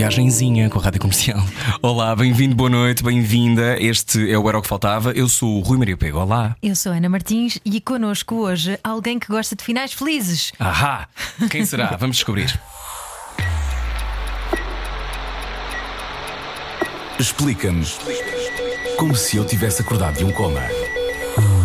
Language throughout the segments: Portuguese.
Viagenzinha com a rádio comercial. Olá, bem-vindo, boa noite, bem-vinda. Este é o Era o que Faltava. Eu sou o Rui Maria Pego. Olá. Eu sou a Ana Martins e connosco hoje alguém que gosta de finais felizes. Ahá! Quem será? Vamos descobrir. Explica-nos como se eu tivesse acordado de um coma.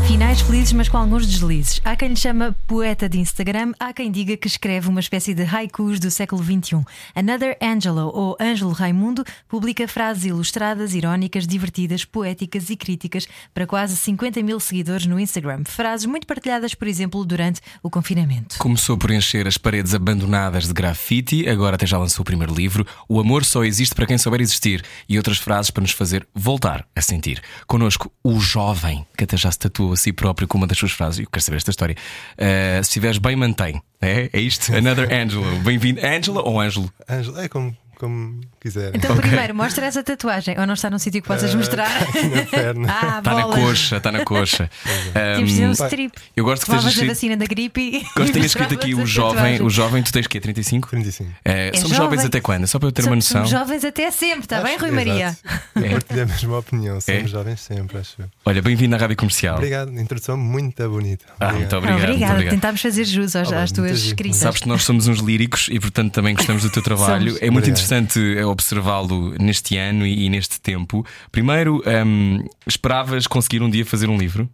Finais felizes, mas com alguns deslizes. Há quem lhe chama poeta de Instagram, há quem diga que escreve uma espécie de haikus do século XXI. Another Angelo, ou Ângelo Raimundo, publica frases ilustradas, irónicas, divertidas, poéticas e críticas para quase 50 mil seguidores no Instagram. Frases muito partilhadas, por exemplo, durante o confinamento. Começou por encher as paredes abandonadas de grafite, agora até já lançou o primeiro livro. O amor só existe para quem souber existir. E outras frases para nos fazer voltar a sentir. Connosco, o jovem, que até já se tatuou a si próprio com uma das suas frases. Eu quero saber esta história. Uh, se estiveres bem, mantém. É, é isto? Another Angelo. Bem-vindo. Angela ou Ângelo? Ângelo, é como, como quiser. Então, primeiro, mostra essa tatuagem. Ou não está num sítio que possas Ah, mostrar? tá na perna. ah, Está na bolas. Coxa, está na coxa. Temos de fazer um strip. eu gosto que estejas a vacina da gripe e. Gosto de ter escrito aqui o jovem. O jovem, tu tens o quê? 35? 35. É, É somos jovem. jovens até quando? Só para eu ter uma Somos- noção. Somos jovens até sempre, está bem, Rui Maria? Eu partilho a mesma opinião. Somos É? jovens sempre, acho eu. Olha, bem-vindo à Rádio Comercial. Obrigado. Introdução muito bonita. Ah, muito obrigado. Obrigado. tentámos fazer jus às, Olá, às tuas escritas. Sabes que nós somos uns líricos e, portanto, também gostamos do teu trabalho. Somos. É muito Obrigado. interessante eh, observá-lo neste ano e, e neste tempo. Primeiro, hum, esperavas conseguir um dia fazer um livro?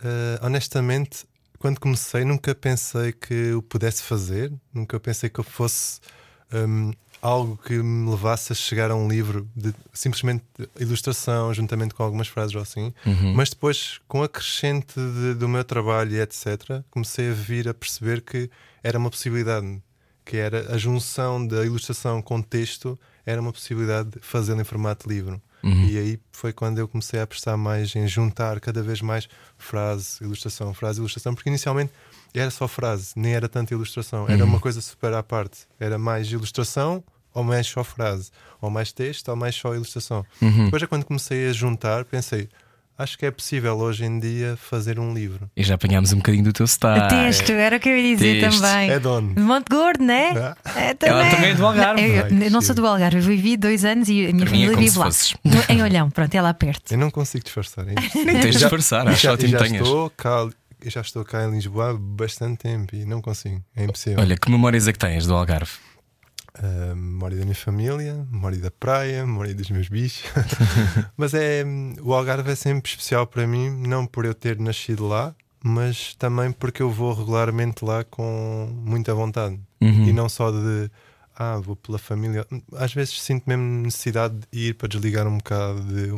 Uh, honestamente, quando comecei, nunca pensei que o pudesse fazer. Nunca pensei que eu fosse um, algo que me levasse a chegar a um livro de simplesmente ilustração, juntamente com algumas frases ou assim. Mas depois, com a crescente de- do meu trabalho e etc., comecei a vir a perceber que era uma possibilidade. Que era a junção da ilustração com texto, era uma possibilidade de fazê-lo em formato livro. E aí foi quando eu comecei a prestar mais em juntar cada vez mais frase, ilustração, frase, ilustração, porque inicialmente era só frase, nem era tanta ilustração, era uma coisa super à parte. Era mais ilustração ou mais só frase, ou mais texto ou mais só ilustração. Depois é quando comecei a juntar, pensei, acho que é possível hoje em dia fazer um livro. E já apanhámos um bocadinho do teu sotaque. Texto, era o que eu ia dizer Texto. também. É dono. De Monte Gordo, né? Ah. É, Ela também é do Algarve. Eu, eu- eu não sou do Algarve, eu vivi dois anos e a minha Para é família como vive lá. Em Olhão, pronto, é lá perto. Eu não consigo disfarçar é isto. Nem tens de disfarçar, acho já, ótimo já tenhas. estou cá, eu já estou cá em Lisboa há bastante tempo e não consigo, é impossível. Olha, que memórias é que tens do Algarve? Uh, memória da minha família, memória da praia, memória dos meus bichos. mas é o Algarve é sempre especial para mim, não por eu ter nascido lá, mas também porque eu vou regularmente lá com muita vontade. Uhum. E não só de ah, vou pela família. Às vezes sinto mesmo necessidade de ir para desligar um bocado de-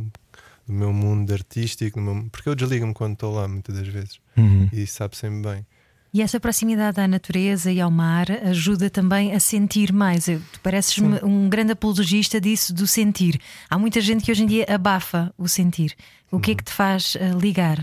do meu mundo artístico, meu- porque eu desligo-me quando estou lá muitas das vezes. Uhum. E sabe sempre bem. E essa proximidade à natureza e ao mar ajuda também a sentir mais. Eu- Tu pareces-me um grande apologista disso, do sentir. Há muita gente que hoje em dia abafa o sentir. O que é que te faz eh, ligar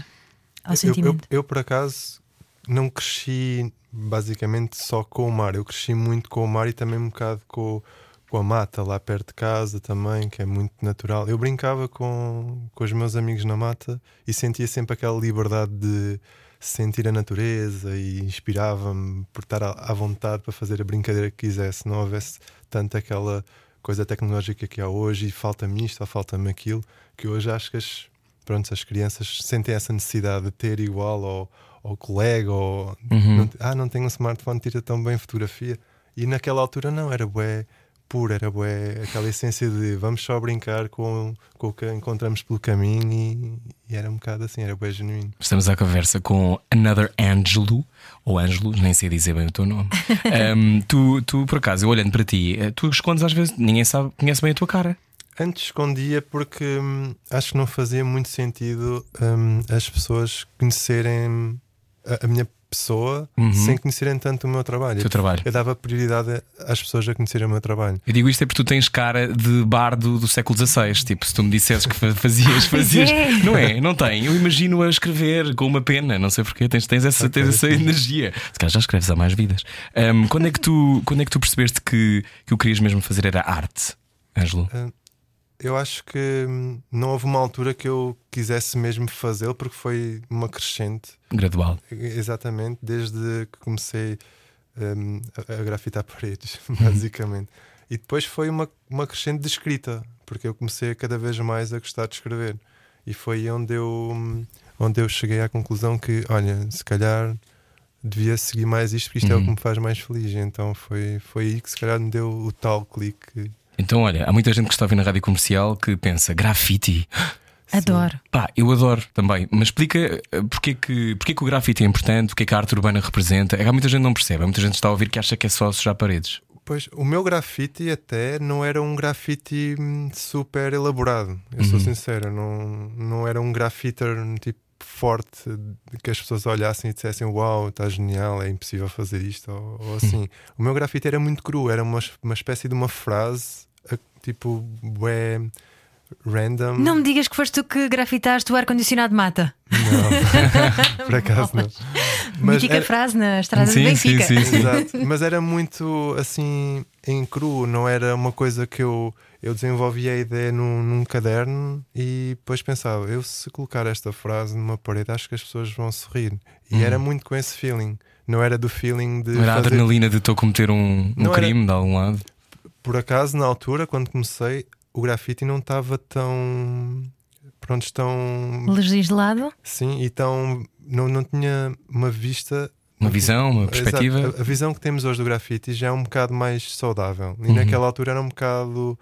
ao Eu- eu, sentimento? eu, por acaso, não cresci basicamente só com o mar. Eu cresci muito com o mar e também um bocado com, com a mata lá perto de casa também, que é muito natural. Eu brincava com, com os meus amigos na mata e sentia sempre aquela liberdade de sentir a natureza e inspirava-me por estar à, vontade para fazer a brincadeira que quisesse. Não houvesse tanto aquela coisa tecnológica que há hoje e falta-me isto ou falta-me aquilo, que hoje acho que as, pronto, as crianças sentem essa necessidade de ter igual ao, ao colega ou não, ah, não tenho um smartphone, tira tão bem fotografia. E naquela altura não, era bué puro, era bué aquela essência de vamos só brincar com, com o que encontramos pelo caminho e, e era um bocado assim, era bué genuíno. Estamos à conversa com Another Angelo, ou Ângelo, nem sei dizer bem o teu nome. Ahm, tu, tu, por acaso, eu olhando para ti, eh, tu escondes às vezes, ninguém sabe, conhece bem a tua cara. Antes escondia porque hum, acho que não fazia muito sentido hum, as pessoas conhecerem a, a minha pessoa Uhum. sem conhecerem tanto o meu trabalho. O teu trabalho. Eu dava prioridade às pessoas a conhecerem o meu trabalho. Eu digo isto é porque tu tens cara de bardo do século XVI. Tipo, se tu me dissesses que fa- fazias, fazias. é. Não é? Não tem. Eu imagino a escrever com uma pena. Não sei porquê. Tens, tens, essa, tens essa energia. Se calhar já escreves há mais vidas. Ahm, quando, é que tu, quando é que tu percebeste que, que o que querias mesmo fazer era arte, Ângelo? Eu acho que hum, não houve uma altura que eu quisesse mesmo fazê-lo, porque foi uma crescente, Gradual. exatamente, desde que comecei hum, a, a grafitar paredes, basicamente. E depois foi uma, uma crescente de escrita, porque eu comecei cada vez mais a gostar de escrever. E foi onde eu, hum, onde eu cheguei à conclusão que, olha, se calhar devia seguir mais isto, porque isto é o Uhum. que me faz mais feliz. Então foi, foi aí que se calhar me deu o tal clique. Então, olha, há muita gente que está a ouvir na rádio comercial que pensa grafite. Adoro. Pá, eu adoro também, mas explica eh, porque é que, porque que o grafite é importante, o que é que a arte urbana representa. É que há muita gente que não percebe, há muita gente que está a ouvir que acha que é só sujar paredes. Pois, o meu grafite até não era um grafite hum, super elaborado. Eu sou Uhum. sincero, não, não era um grafiter tipo forte que as pessoas olhassem e dissessem uau, está genial, é impossível fazer isto ou, ou assim. O meu grafite era muito cru, era uma, uma espécie de uma frase tipo bué random. Não me digas que foste tu que grafitaste o ar-condicionado mata. Não, por acaso não. Mas Mítica era- frase na estrada Sim, de Benfica. sim, sim. Exato. Mas era muito assim em cru, não era uma coisa que eu, eu desenvolvi a ideia num, num caderno e depois pensava, eu se colocar esta frase numa parede, acho que as pessoas vão sorrir. E era muito com esse feeling. Não era do feeling de Não era a fazer- adrenalina de estou a cometer um, um Não era- crime de algum lado. Por acaso, na altura, quando comecei, o grafite não estava tão. Pronto, tão. Legislado. Sim, e tão. Não, não tinha uma vista Uma visão, uma Exato. perspectiva. A, a visão que temos hoje do grafite já é um bocado mais saudável. E Uhum. naquela altura era um bocado.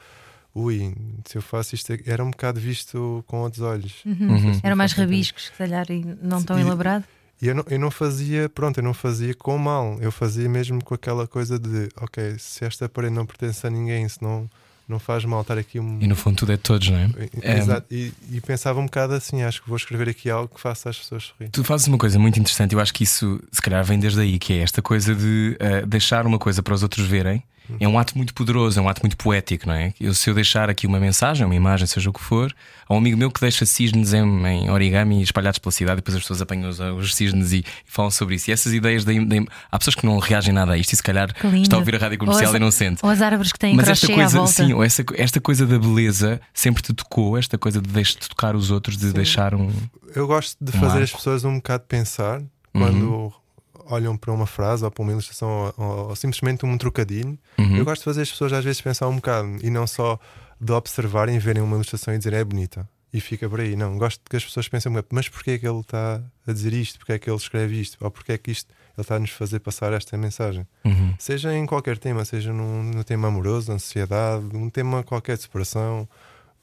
Ui, se eu faço isto, era um bocado visto com outros olhos. Uhum. Eram mais Não faz sentido. rabiscos, se calhar, e não tão E- elaborado. E eu não, eu não fazia, pronto, eu não fazia com mal. Eu fazia mesmo com aquela coisa de, ok, se esta parede não pertence a ninguém, se não, não faz mal estar aqui um. E no fundo tudo é de todos, não é? É. Exato. E, e pensava um bocado assim, acho que vou escrever aqui algo que faça as pessoas sorrir. Tu fazes uma coisa muito interessante, eu acho que isso se calhar vem desde aí, que é esta coisa de eh, deixar uma coisa para os outros verem. É um ato muito poderoso, é um ato muito poético, não é? Eu, se eu deixar aqui uma mensagem, uma imagem, seja o que for, há um amigo meu que deixa cisnes em, em origami espalhados pela cidade e depois as pessoas apanham os, os cisnes e, e falam sobre isso. E essas ideias, da, da- há pessoas que não reagem nada a isto e se calhar está a ouvir a rádio comercial Ou as- e não sente. Ou as árvores que têm Mas esta coisa, volta. sim, essa, esta coisa da beleza sempre te tocou, esta coisa de, deixar de tocar os outros, de deixar um. Eu gosto de Um fazer arco. as pessoas um bocado pensar Uhum. quando olham para uma frase ou para uma ilustração ou, ou- ou simplesmente um trocadilho. Uhum. Eu gosto de fazer as pessoas às vezes pensar um bocado e não só de observarem, verem uma ilustração e dizerem é bonita e fica por aí. Não, gosto que as pessoas pensem, um bocado, mas porquê é que ele está a dizer isto? Porquê é que ele escreve isto? Ou porquê é que isto a nos fazer passar esta mensagem? Uhum. Seja em qualquer tema, seja num, no tema amoroso, ansiedade, um tema qualquer de separação,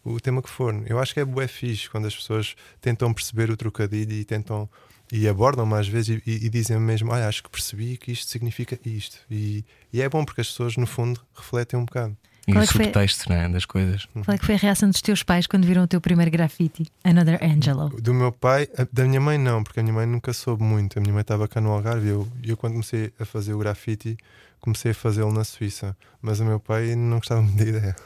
o tema que for. Eu acho que é bué fixe quando as pessoas tentam perceber o trocadilho e tentam e abordam mais vezes e, e- e dizem mesmo: Olha, acho que percebi que isto significa isto. E, e é bom porque as pessoas, no fundo, refletem um bocado. E Qual o é que foi- subtexto não é, das coisas. Qual é que foi a reação dos teus pais quando viram o teu primeiro grafite? Another Angelo. Do meu pai, da minha mãe, não, porque a minha mãe nunca soube muito. A minha mãe estava cá no Algarve e eu, eu, quando comecei a fazer o grafite, comecei a fazê-lo na Suíça. Mas o meu pai não gostava muito da ideia.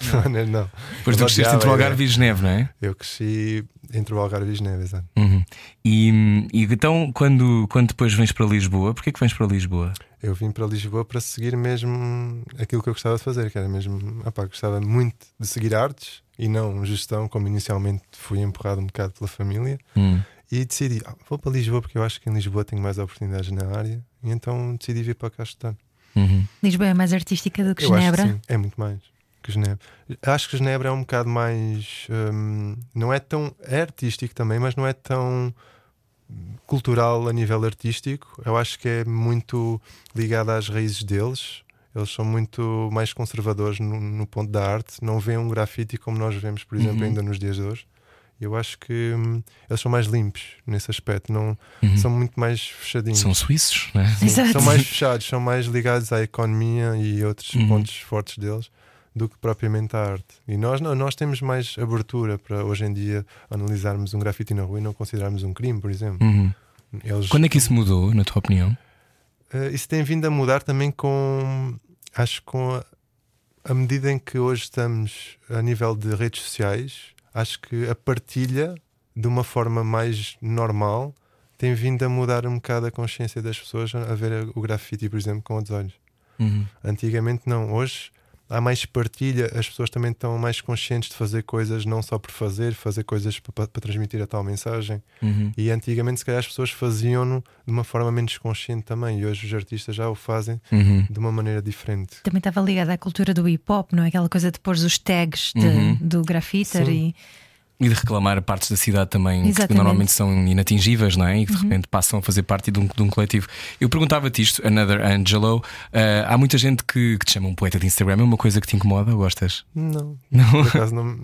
Não, não. não. Depois tu cresceste entre o Algarve e Geneve, não é? Eu cresci entre o Algarve e Geneve, exato. Uhum. E, e então, quando, quando depois vens para Lisboa, porquê que vens para Lisboa? Eu vim para Lisboa para seguir mesmo aquilo que eu gostava de fazer, que era mesmo, opá, gostava muito de seguir artes e não gestão, como inicialmente fui empurrado um bocado pela família. Hum. E decidi, ah, vou para Lisboa porque eu acho que em Lisboa tenho mais oportunidades na área. E então decidi vir para cá estudar. Uhum. Lisboa é mais artística do que eu Genebra. acho que sim, é muito mais que Genebra. Acho que Genebra é um bocado mais. hum, não é tão. É artístico também, mas não é tão cultural a nível artístico. Eu acho que é muito ligado às raízes deles. Eles são muito mais conservadores no, no ponto da arte. Não veem um grafite como nós vemos, por exemplo, Uhum. ainda nos dias de hoje. Eu acho que hum, eles são mais limpos nesse aspecto. Não, Uhum. São muito mais fechadinhos. São suíços, não é? Sim, Exato. São mais fechados, são mais ligados à economia e outros Uhum. pontos fortes deles do que propriamente à arte. E nós não, nós temos mais abertura para hoje em dia analisarmos um grafite na rua e não considerarmos um crime, por exemplo. Uhum. Eles, Quando é que isso mudou, na tua opinião? Uh, isso tem vindo a mudar também com. Acho que com a, a medida em que hoje estamos a nível de redes sociais, acho que a partilha de uma forma mais normal tem vindo a mudar um bocado a consciência das pessoas a ver o grafite, por exemplo, com outros olhos. Uhum. Antigamente não, hoje há mais partilha, as pessoas também estão mais conscientes de fazer coisas não só por fazer, fazer coisas para, para transmitir a tal mensagem. Uhum. E antigamente, se calhar, as pessoas faziam-no de uma forma menos consciente também, e hoje os artistas já o fazem Uhum. de uma maneira diferente. Também estava ligada à cultura do hip hop, não é? Aquela coisa de pôr os tags de- Uhum. do grafiter Sim. e. E de reclamar partes da cidade também que Exatamente. normalmente são inatingíveis, não é? E que de repente passam a fazer parte de um, de um coletivo. Eu perguntava-te isto, Another Angelo. ah, há muita gente que, que te chama um poeta de Instagram. É uma coisa que te incomoda ou gostas? Não, Não. por acaso não.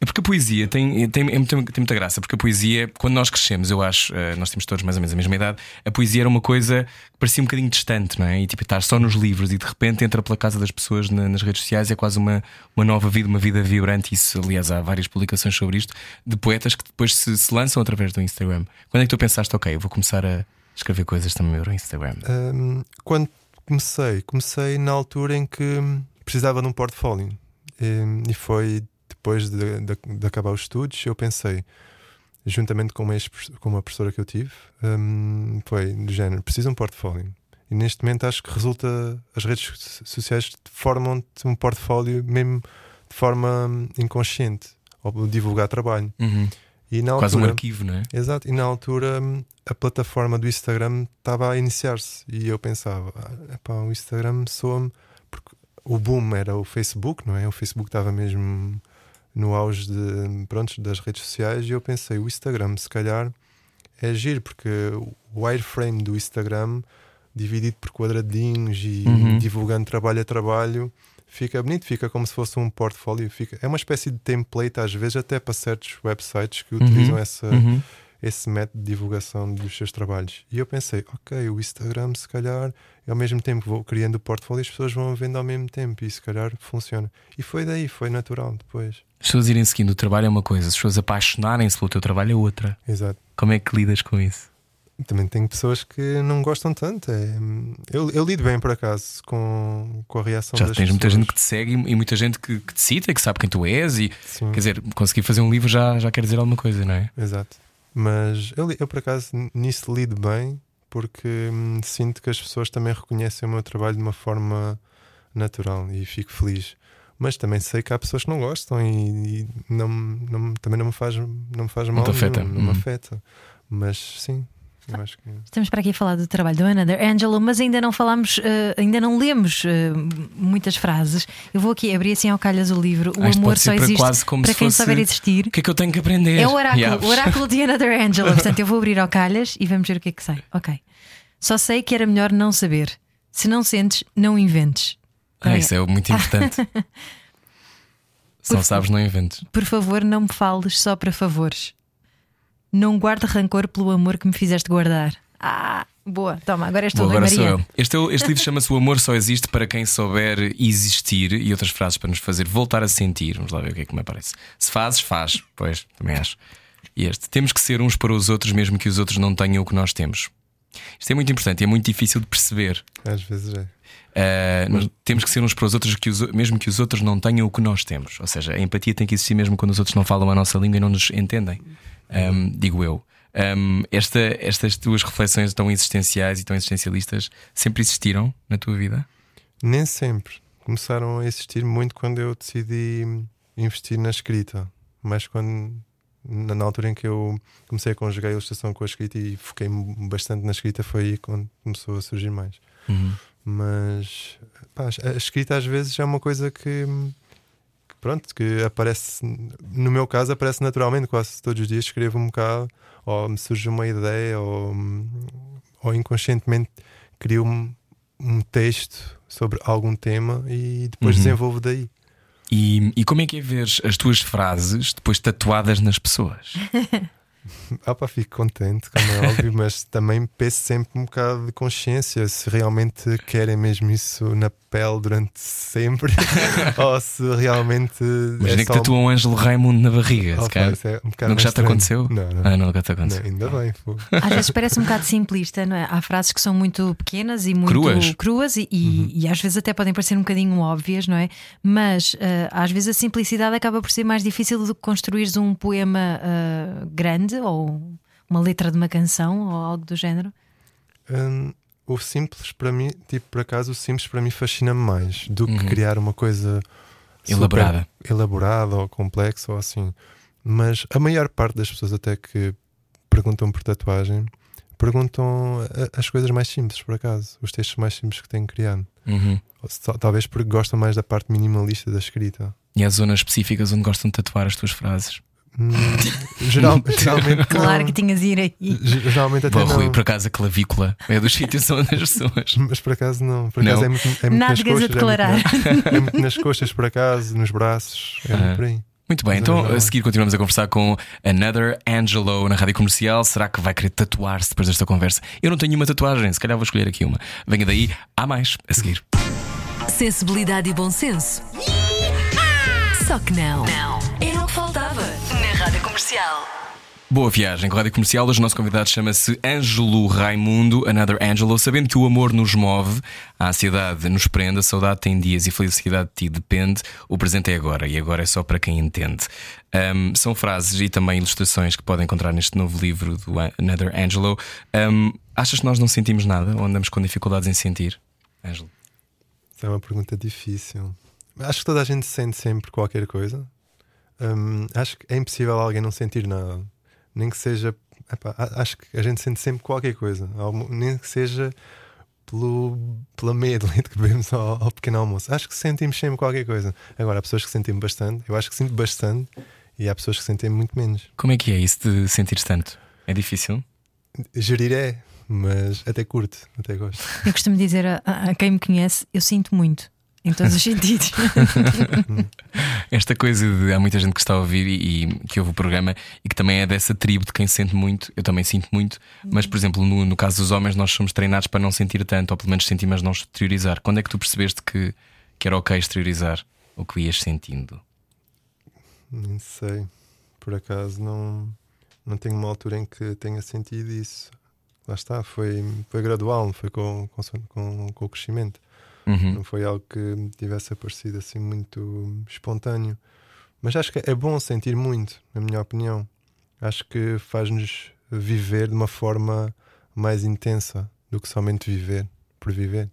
É porque a poesia tem, tem, é muito- tem muita graça, porque a poesia, quando nós crescemos, eu acho, eh, nós temos todos mais ou menos a mesma idade, a poesia era uma coisa que parecia um bocadinho distante, não é? E tipo, estar só nos livros e de repente entra pela casa das pessoas na- nas redes sociais é quase uma, uma nova vida, uma vida vibrante. Isso, aliás, há várias publicações sobre isto, de poetas que depois se, se lançam através do Instagram. Quando é que tu pensaste, ok, vou começar a escrever coisas também no Instagram? Hum, quando comecei, comecei na altura em que precisava de um portfólio. Hum, E, foi depois de, de- de acabar os estudos, eu pensei, juntamente com uma, com uma professora que eu tive, hum, foi do género: preciso de um portfólio. E neste momento acho que resulta, as redes so- sociais formam-te um portfólio mesmo de forma hum, inconsciente, ou divulgar trabalho. Uhum. E na Quase um arquivo, não é? Exato, e na altura hum, a plataforma do Instagram estava a iniciar-se e eu pensava, ah, epá, o Instagram soa-me porque o boom era o Facebook, não é? O Facebook estava mesmo no auge de, pronto, das redes sociais e eu pensei, o Instagram se calhar é giro porque o wireframe do Instagram dividido por quadradinhos e Uhum. divulgando trabalho a trabalho fica bonito, fica como se fosse um portfólio, fica, é uma espécie de template às vezes até para certos websites que utilizam essa, Uhum. esse método de divulgação dos seus trabalhos. E eu pensei, ok, o Instagram, se calhar, ao mesmo tempo que vou criando o portfólio, as pessoas vão vendo ao mesmo tempo e se calhar funciona. E foi daí, foi natural depois. As pessoas irem seguindo o trabalho é uma coisa, as pessoas apaixonarem-se pelo teu trabalho é outra. Exato. Como é que lidas com isso? Também tenho pessoas que não gostam tanto. É, eu, eu lido bem, por acaso, com, com a reação Já das tens muita gente que te segue e muita gente que, que te cita, que sabe quem tu és e Sim, quer dizer, conseguir fazer um livro já, já quer dizer alguma coisa, não é? exato. Mas eu, eu, por acaso, nisso lido bem porque hum, sinto que as pessoas também reconhecem o meu trabalho de uma forma natural e fico feliz. Mas também sei que há pessoas que não gostam e, e não, não, também não me faz, não me faz mal. te afeta. nenhum, Não me Uhum. afeta. Mas sim, acho que. Estamos para aqui a falar do trabalho do Another Angelo, mas ainda não falámos, eh, ainda não lemos eh, muitas frases. Eu vou aqui abrir assim ao calhas o livro. O isto amor só para existe quase como para se quem fosse- souber existir. O que é que eu tenho que aprender? É o oráculo, o oráculo de Another Angelo. Portanto, eu vou abrir ao calhas e vamos ver o que é que sai. Ok. Só sei que era melhor não saber. Se não sentes, não inventes. Ah, isso é muito importante. Se não sabes, não inventes. Por favor, não me fales só para favores. Não guarde rancor pelo amor que me fizeste guardar. Ah, boa. Toma, agora és tu, agora sou Maria. eu. Este, é este livro chama-se O Amor Só Existe para quem souber existir e outras frases para nos fazer voltar a sentir. Vamos lá ver o que é que me aparece. Se fazes, faz. Pois, também acho. E este. Temos que ser uns para os outros, mesmo que os outros não tenham o que nós temos. Isto é muito importante e é muito difícil de perceber. Às vezes é. Uh, nós temos que ser uns para os outros, que os, mesmo que os outros não tenham o que nós temos. Ou seja, a empatia tem que existir mesmo quando os outros não falam a nossa língua e não nos entendem. Um, digo eu. Um, esta, estas tuas reflexões tão existenciais e tão existencialistas sempre existiram na tua vida? Nem sempre. Começaram a existir muito quando eu decidi investir na escrita. Mas quando na, altura em que eu comecei a conjugar a ilustração com a escrita e foquei bastante na escrita, foi aí quando começou a surgir mais. Uhum. Mas pá, a escrita às vezes é uma coisa que, que, pronto, que aparece no meu caso aparece naturalmente, quase todos os dias escrevo um bocado, ou me surge uma ideia, ou, ou inconscientemente crio um, um texto sobre algum tema e depois Uhum. desenvolvo daí. E, e como é que é ver as tuas frases depois tatuadas nas pessoas? Ah, pá, fico contente, como é óbvio, mas também penso sempre um bocado de consciência se realmente querem mesmo isso na pele durante sempre ou se realmente. Imagina é que tatuam um Ângelo Raimundo na barriga. Oh, se calhar. é um Nunca já te aconteceu? Não, não. Ah, não, nunca te aconteceu. Não, ainda bem. pô. Às vezes parece um bocado simplista, não é? Há frases que são muito pequenas e muito Cruas. cruas e, e- e às vezes até podem parecer um bocadinho óbvias, não é? Mas ah, às vezes a simplicidade acaba por ser mais difícil do que construires um poema ah, grande ou uma letra de uma canção ou algo do género. Hum, o simples para mim, tipo, por acaso, o simples para mim fascina-me mais do que Uhum. criar uma coisa Elaborada. elaborada ou complexa ou assim. Mas a maior parte das pessoas, até que perguntam por tatuagem, perguntam as coisas mais simples, por acaso, os textos mais simples que têm criado. Uhum. Talvez porque gostam mais da parte minimalista da escrita. E há zonas específicas onde gostam de tatuar as tuas frases. Hum, geral- geralmente, Claro não. que tinhas ir aí. Ge- Geralmente até Bom, Rui, não. por acaso a clavícula é dos sítios onde as pessoas. Mas por acaso não. Por acaso Não? é muito, é muito nas coxas. declarar. É muito, é muito nas coxas, por acaso, nos braços. É Ah. muito por aí. Muito bem, então é. a seguir continuamos a conversar com Another Angelo na rádio comercial. Será que vai querer tatuar-se depois desta conversa? Eu não tenho nenhuma tatuagem, se calhar vou escolher aqui uma. Venha daí, há mais a seguir. Sensibilidade e bom senso. Só que não. Não. Era o que faltava Comercial. Boa viagem com a rádio comercial. Hoje o nosso convidado chama-se Ângelo Raimundo, Another Angelo. Sabendo que o amor nos move, a ansiedade nos prende, a saudade tem dias e a felicidade de ti depende. O presente é agora e agora é só para quem entende. Ahm, são frases e também ilustrações que podem encontrar neste novo livro do An- Another Angelo. Ahm, achas que nós não sentimos nada ou andamos com dificuldades em sentir? Ângelo. Isso é uma pergunta difícil. Acho que toda a gente sente sempre qualquer coisa. Hum, acho que é impossível alguém não sentir nada. Nem que seja. epá, acho que a gente sente sempre qualquer coisa. Nem que seja pelo, pela meia de leite que bebemos ao, ao pequeno almoço. Acho que sentimos sempre qualquer coisa. Agora, há pessoas que sentem bastante. Eu acho que sinto bastante. E há pessoas que sentem muito menos. Como é que é isso de sentir tanto? É difícil? Gerir é, mas até curto, até gosto. Eu costumo dizer a- a quem me conhece, eu sinto muito. Em todos os sentidos. Esta coisa de há muita gente que está a ouvir e, e que ouve o programa e que também é dessa tribo de quem sente muito, eu também sinto muito, mas por exemplo, no, no caso dos homens, nós somos treinados para não sentir tanto, ou pelo menos sentir, mas não exteriorizar. Quando é que tu percebeste que, que era ok exteriorizar o que ias sentindo? Nem sei. Por acaso não, não tenho uma altura em que tenha sentido isso. Lá está, foi, foi gradual, foi com, com, com, com o crescimento. Uhum. Não foi algo que tivesse aparecido assim muito espontâneo. Mas acho que é bom sentir muito, na minha opinião. Acho que faz-nos viver de uma forma mais intensa do que somente viver por viver.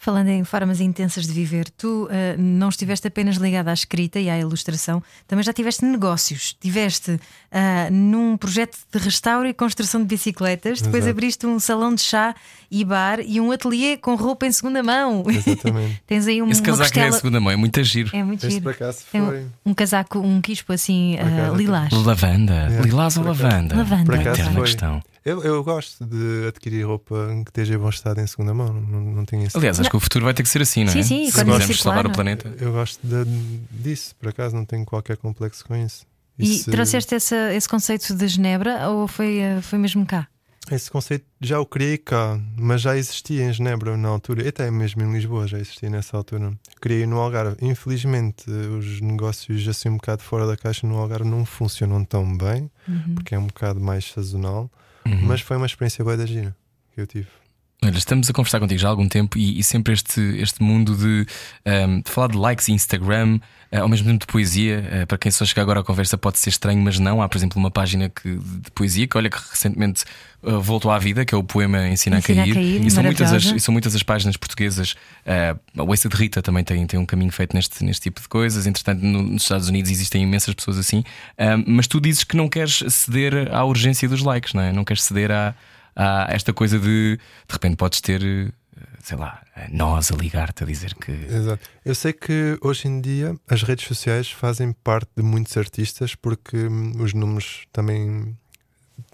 Falando em formas intensas de viver, tu ah, não estiveste apenas ligada à escrita e à ilustração, também já tiveste negócios. Tiveste ah, num projeto de restauro e construção de bicicletas, depois Exato. abriste um salão de chá e bar e um ateliê com roupa em segunda mão. Exatamente. Tens aí um, Esse casaco é costela. segunda mão, é muito giro. É muito Este giro. Tem um, um casaco, um quispo assim ah, lilás. Lavanda, É, lilás ou lavanda? Lavanda. Por acaso Eterna foi. questão. Eu, eu gosto de adquirir roupa que esteja em bom estado em segunda mão. Não, não tenho esse Aliás, acho que o futuro vai ter que ser assim, não é? Sim, sim, Se economia quisermos salvar o é? planeta. Eu gosto de- disso, por acaso não tenho qualquer complexo com isso. E Isso- trouxeste essa- esse conceito de Genebra ou foi, ah, foi mesmo cá? Esse conceito já o criei cá, mas já existia em Genebra na altura, e até mesmo em Lisboa já existia nessa altura. Criei no Algarve. Infelizmente, os negócios assim um bocado fora da caixa no Algarve não funcionam tão bem, Uhum. porque é um bocado mais sazonal, Uhum. mas foi uma experiência boa da gira que eu tive. Olha, estamos a conversar contigo já há algum tempo e, e sempre este, este mundo de, ehm, de falar de likes e Instagram, eh, ao mesmo tempo de poesia. eh, para quem só chega agora à conversa pode ser estranho, mas não. Há, por exemplo, uma página que, de poesia que, olha, que recentemente eh, voltou à vida, que é o poema Ensina, Ensina a a Cair. Cair, e, são muitas as, e são muitas as páginas portuguesas. a Wasted Rita também tem, tem um caminho feito neste, neste tipo de coisas. Entretanto, no- nos Estados Unidos existem imensas pessoas assim. Ehm, mas tu dizes que não queres ceder à urgência dos likes, não é? Não queres ceder à há esta coisa de de repente podes ter, eh, sei lá, nós a ligar-te a dizer que. Exato. Eu sei que hoje em dia as redes sociais fazem parte de muitos artistas porque hum, os números também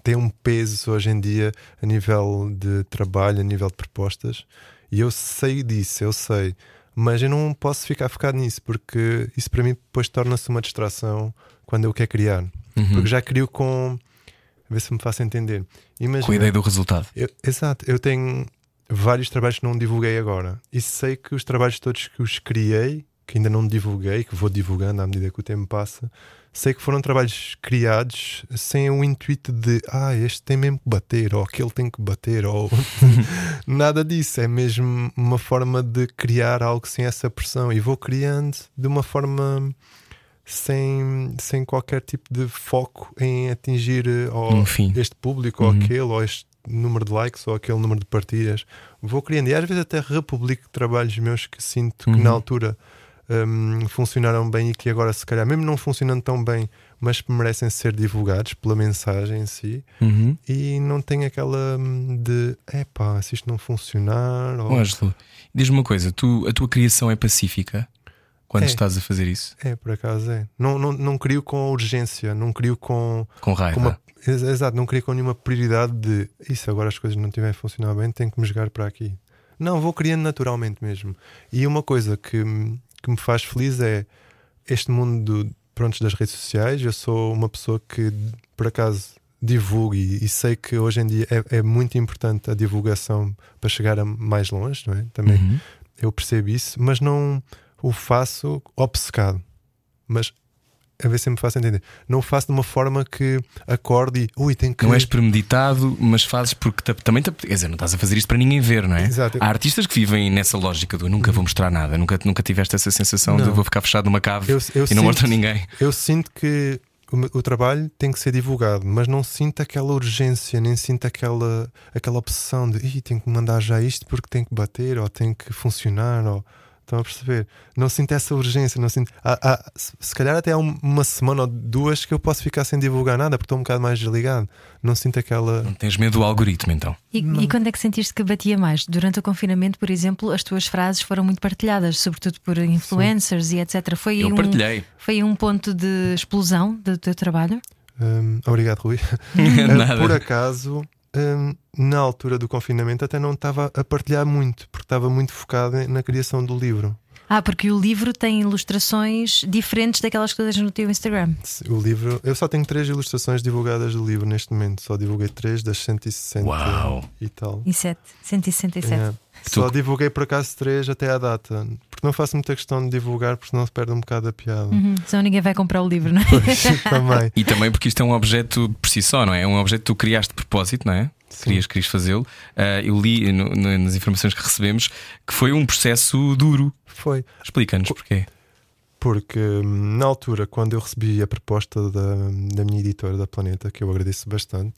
têm um peso hoje em dia a nível de trabalho, a nível de propostas. E eu sei disso, eu sei. Mas eu não posso ficar focado nisso porque isso para mim depois torna-se uma distração quando eu quero criar. Uhum. Porque já crio com, A ver se me faço entender. Imagina, Com a ideia do resultado. eu- exato, eu tenho vários trabalhos que não divulguei agora. E sei que os trabalhos todos que os criei, que ainda não divulguei, que vou divulgando à medida que o tempo passa, sei que foram trabalhos criados sem o intuito de ah, este tem mesmo que bater, ou aquele tem que bater, ou nada disso. É mesmo uma forma de criar algo sem essa pressão. E vou criando de uma forma sem, sem qualquer tipo de foco em atingir eh, ou Um este público Uhum. ou aquele, ou este número de likes ou aquele número de partilhas. Vou criando e às vezes até republico trabalhos meus que sinto que Uhum. na altura hum, funcionaram bem e que agora, se calhar, mesmo não funcionando tão bem, mas que merecem ser divulgados pela mensagem em si. Uhum. E não tenho aquela hum, de epá, se isto não funcionar. Ou... Ângelo, diz-me uma coisa: tu, a tua criação é pacífica quando É. estás a fazer isso? É, por acaso é. Não, não, não crio com urgência, não crio com, Com raiva? com uma. ex- Exato, não crio com nenhuma prioridade de isso agora as coisas não estiverem a funcionar bem, tenho que me jogar para aqui. Não, vou criando naturalmente mesmo. E uma coisa que, me- que me faz feliz é este mundo do, pronto, das redes sociais. Eu sou uma pessoa que, por acaso, divulgo e, e sei que hoje em dia é, é muito importante a divulgação para chegar a mais longe, não é? Também Uhum. eu percebo isso, mas não o faço obcecado. Mas a ver se me faço entender. Não o faço de uma forma que acorde e ui, tem que. Não és premeditado, mas fazes porque também te, quer dizer, não estás a fazer isto para ninguém ver, não é? Exato. Há artistas que vivem nessa lógica do nunca vou mostrar nada, nunca, nunca tiveste essa sensação de Não. vou ficar fechado numa cave Eu- eu e não mostro a ninguém. Eu sinto que o, o trabalho tem que ser divulgado, mas não sinto aquela urgência, nem sinto aquela, aquela obsessão de Ih, tenho que mandar já isto porque tem que bater ou tem que funcionar. Ou... Estão a perceber? Não sinto essa urgência, não sinto. Há- há- se calhar até há um- uma semana ou duas que eu posso ficar sem divulgar nada porque estou um bocado mais desligado. Não sinto aquela. Não tens medo do algoritmo então? E, e quando é que sentiste que batia mais? Durante o confinamento, por exemplo, as tuas frases foram muito partilhadas, sobretudo por influencers e etc. Foi Eu um, partilhei. foi um ponto de explosão do teu trabalho? Hum, obrigado, Rui. Nada. Por acaso, hum, na altura do confinamento, até não estava a partilhar muito, porque estava muito focado em- na criação do livro. Ah, porque o livro tem ilustrações diferentes daquelas que tu tens no teu Instagram. O livro, eu só tenho três ilustrações divulgadas do livro neste momento, só divulguei três das 160 Uau. e tal. E 7, 167. É. Só divulguei por acaso três até à data, porque não faço muita questão de divulgar, porque senão se perde um bocado a piada. Uhum, senão ninguém vai comprar o livro, não é? Pois, também. E também porque isto é um objeto por si só, não é? É um objeto que tu criaste de propósito, não é? Sim. Querias, querias fazê-lo. Ah, eu li no- no- nas informações que recebemos que foi um processo duro. Foi. Explica-nos porquê. Porque hum, na altura, quando eu recebi a proposta da, da minha editora da Planeta, que eu agradeço bastante,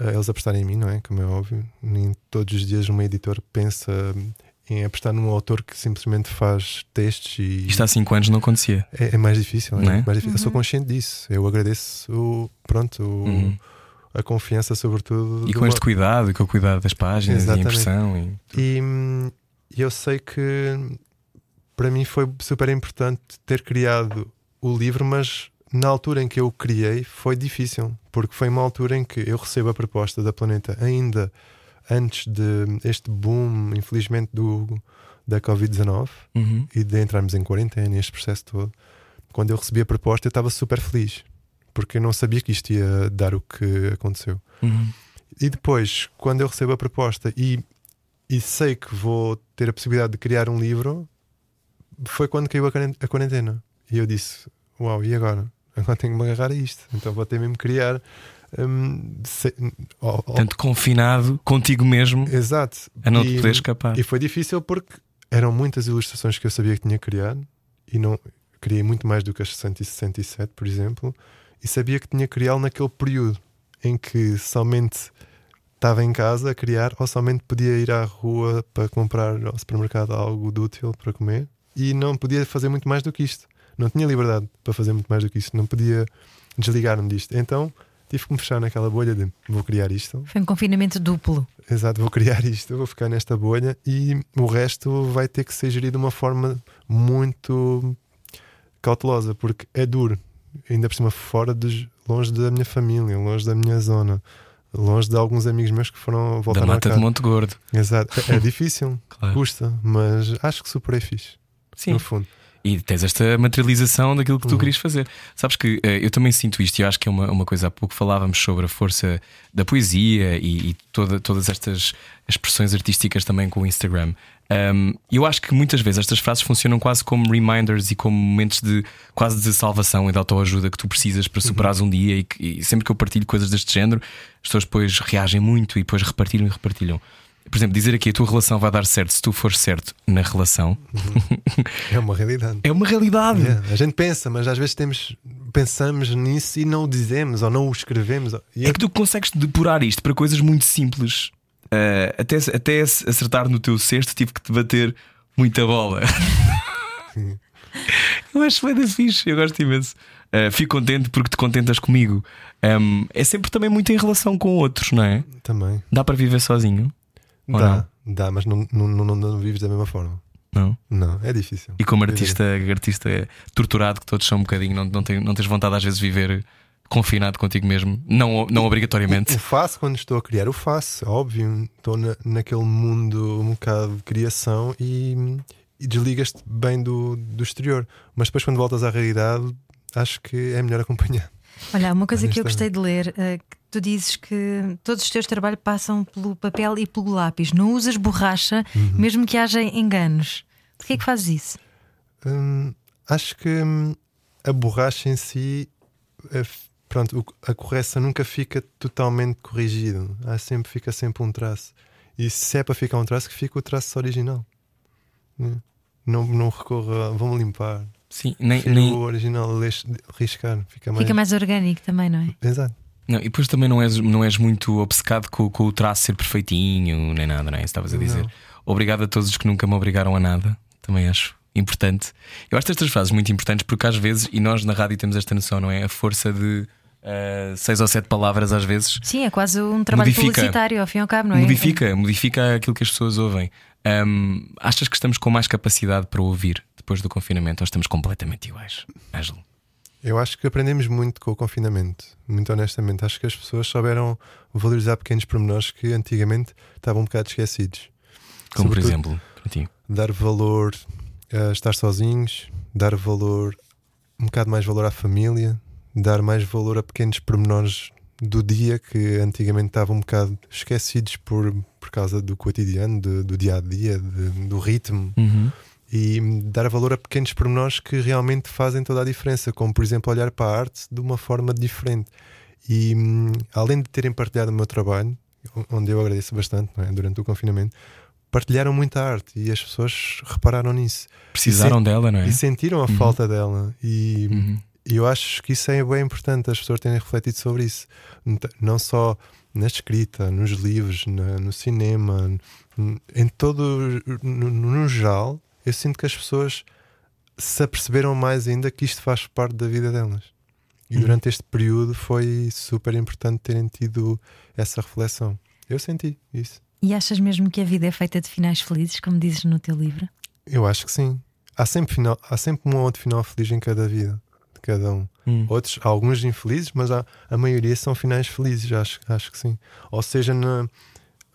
eh, eles apostarem em mim, não é? Como é óbvio. Nem todos os dias uma editora pensa hum, em apostar num autor que simplesmente faz textos e Isto há 5 anos não acontecia. é, é mais difícil. é? Não é? Mais difícil. Eu sou consciente disso. Eu agradeço o, pronto, o- Uhum. a confiança, sobretudo. E de com uma- este cuidado, e com o cuidado das páginas Exatamente. e a impressão. E... E hum, eu sei que para mim foi super importante ter criado o livro, mas na altura em que eu o criei foi difícil, porque foi uma altura em que eu recebo a proposta da Planeta ainda antes de este boom, infelizmente, do, da Covid-19 Uhum. e de entrarmos em quarentena, este processo todo. Quando eu recebi a proposta, eu estava super feliz, porque eu não sabia que isto ia dar o que aconteceu. Uhum. E depois, quando eu recebo a proposta e, e sei que vou ter a possibilidade de criar um livro, foi quando caiu a quaren- a quarentena. E eu disse: Uau, e agora? Agora tenho que me agarrar a isto. Então vou ter mesmo que criar. Hum, se- oh, oh, Tanto confinado contigo mesmo exato. a não E- te poder escapar. E foi difícil porque eram muitas ilustrações que eu sabia que tinha criar e não criei muito mais do que as 167, por exemplo, e sabia que tinha criá-lo naquele período em que somente estava em casa a criar ou somente podia ir à rua para comprar ao supermercado algo de útil para comer e não podia fazer muito mais do que isto. Não tinha liberdade para fazer muito mais do que isto, não podia desligar-me disto. Então tive que me fechar naquela bolha de vou criar isto, Foi um confinamento duplo. Exato, vou criar isto, vou ficar nesta bolha e o resto vai ter que ser gerido de uma forma muito cautelosa, porque é duro, ainda por cima fora dos, longe da minha família, longe da minha zona, longe de alguns amigos meus que foram Da voltar a mata de. Monte Gordo. Exato, é, é difícil, Claro. custa, mas acho que superei fixe, Sim. no fundo. E tens esta materialização daquilo que tu querias fazer. Sabes que eh, eu também sinto isto, e eu acho que é uma, uma coisa. Há pouco falávamos sobre a força da poesia e, e toda, todas estas expressões artísticas também com o Instagram. Um, eu acho que muitas vezes estas frases funcionam quase como reminders e como momentos de quase de salvação e de autoajuda que tu precisas para superares um dia. E, que- e sempre que eu partilho coisas deste género, as pessoas depois reagem muito e depois repartilham e repartilham. Por exemplo, dizer aqui a tua relação vai dar certo se tu fores certo na relação É uma realidade. é uma realidade. Yeah, A gente pensa, mas às vezes temos, pensamos nisso e não o dizemos ou não o escrevemos. É que tu consegues depurar isto para coisas muito simples. Ah, até, até acertar no teu cesto, tive que te bater muita bola. eu acho bem da fixe, eu gosto imenso. Ah, fico contente porque te contentas comigo. Ahm, é sempre também muito em relação com outros, não é? também Dá para viver sozinho? Dá, dá, mas não, não, não, não vives da mesma forma. Não? Não, é difícil. E como Viver. artista, artista torturado, que todos são um bocadinho, não, não, tem, não tens vontade às vezes de viver confinado contigo mesmo? Não, não obrigatoriamente. O faço quando estou a criar, o faço, óbvio. Estou na, naquele mundo um bocado de criação e, e desligas-te bem do, do exterior. Mas depois, quando voltas à realidade, acho que é melhor acompanhar. Olha, uma coisa que eu gostei de ler, que tu dizes que todos os teus trabalhos passam pelo papel e pelo lápis, não usas borracha, Uhum. mesmo que haja enganos. Porquê é que fazes isso? Hum, acho que hum, a borracha em si, é pronto, a correção nunca fica totalmente corrigido. Há sempre, fica sempre um traço. E se é para ficar um traço, que fica o traço original. né? Não, não recorra, a, vamos limpar. Sim, nem, nem, o original riscar. Fica mais. Fica mais orgânico também, não é? Exato. Não, e depois também não és, não és muito obcecado com, com o traço ser perfeitinho, nem nada, não é? Isso estavas a dizer. Não. Obrigado a todos os que nunca me obrigaram a nada, também acho importante. Eu acho estas frases muito importantes porque às vezes, e nós na rádio temos esta noção, não é? A força de eh, seis ou sete palavras às vezes Sim, é quase um trabalho Modifica. publicitário, ao fim e ao cabo, não é? modifica, modifica aquilo que as pessoas ouvem. Ahm, achas que estamos com mais capacidade para ouvir depois do confinamento ou estamos completamente iguais? Ângelo? Eu acho que aprendemos muito com o confinamento, muito honestamente. Acho que as pessoas souberam valorizar pequenos pormenores que antigamente estavam um bocado esquecidos. Como por Sobretudo, exemplo, para ti. Dar valor a estar sozinhos, dar valor, um bocado mais valor à família, dar mais valor a pequenos pormenores do dia que antigamente estavam um bocado esquecidos por, por causa do cotidiano, do, do dia a dia, de- do ritmo Uhum. E dar valor a pequenos pormenores que realmente fazem toda a diferença, como por exemplo olhar para a arte de uma forma diferente. E hum, além de terem partilhado o meu trabalho, onde eu agradeço bastante é? durante o confinamento, partilharam muita arte e as pessoas repararam nisso Precisaram dela, não é? e sentiram a falta dela. E Uhum. eu acho que isso é bem importante, as pessoas terem refletido sobre isso, não só na escrita, nos livros, na- no cinema, em todo, no, no geral, eu sinto que as pessoas se aperceberam mais ainda que isto faz parte da vida delas. E Uhum. durante este período foi super importante terem tido essa reflexão. Eu senti isso. E achas mesmo que a vida é feita de finais felizes, como dizes no teu livro? Eu acho que sim. Há sempre, final, há sempre um ou outro final feliz em cada vida, de cada um. Hum. Outros, alguns infelizes, mas há, a maioria são finais felizes, acho, acho que sim. Ou seja, na,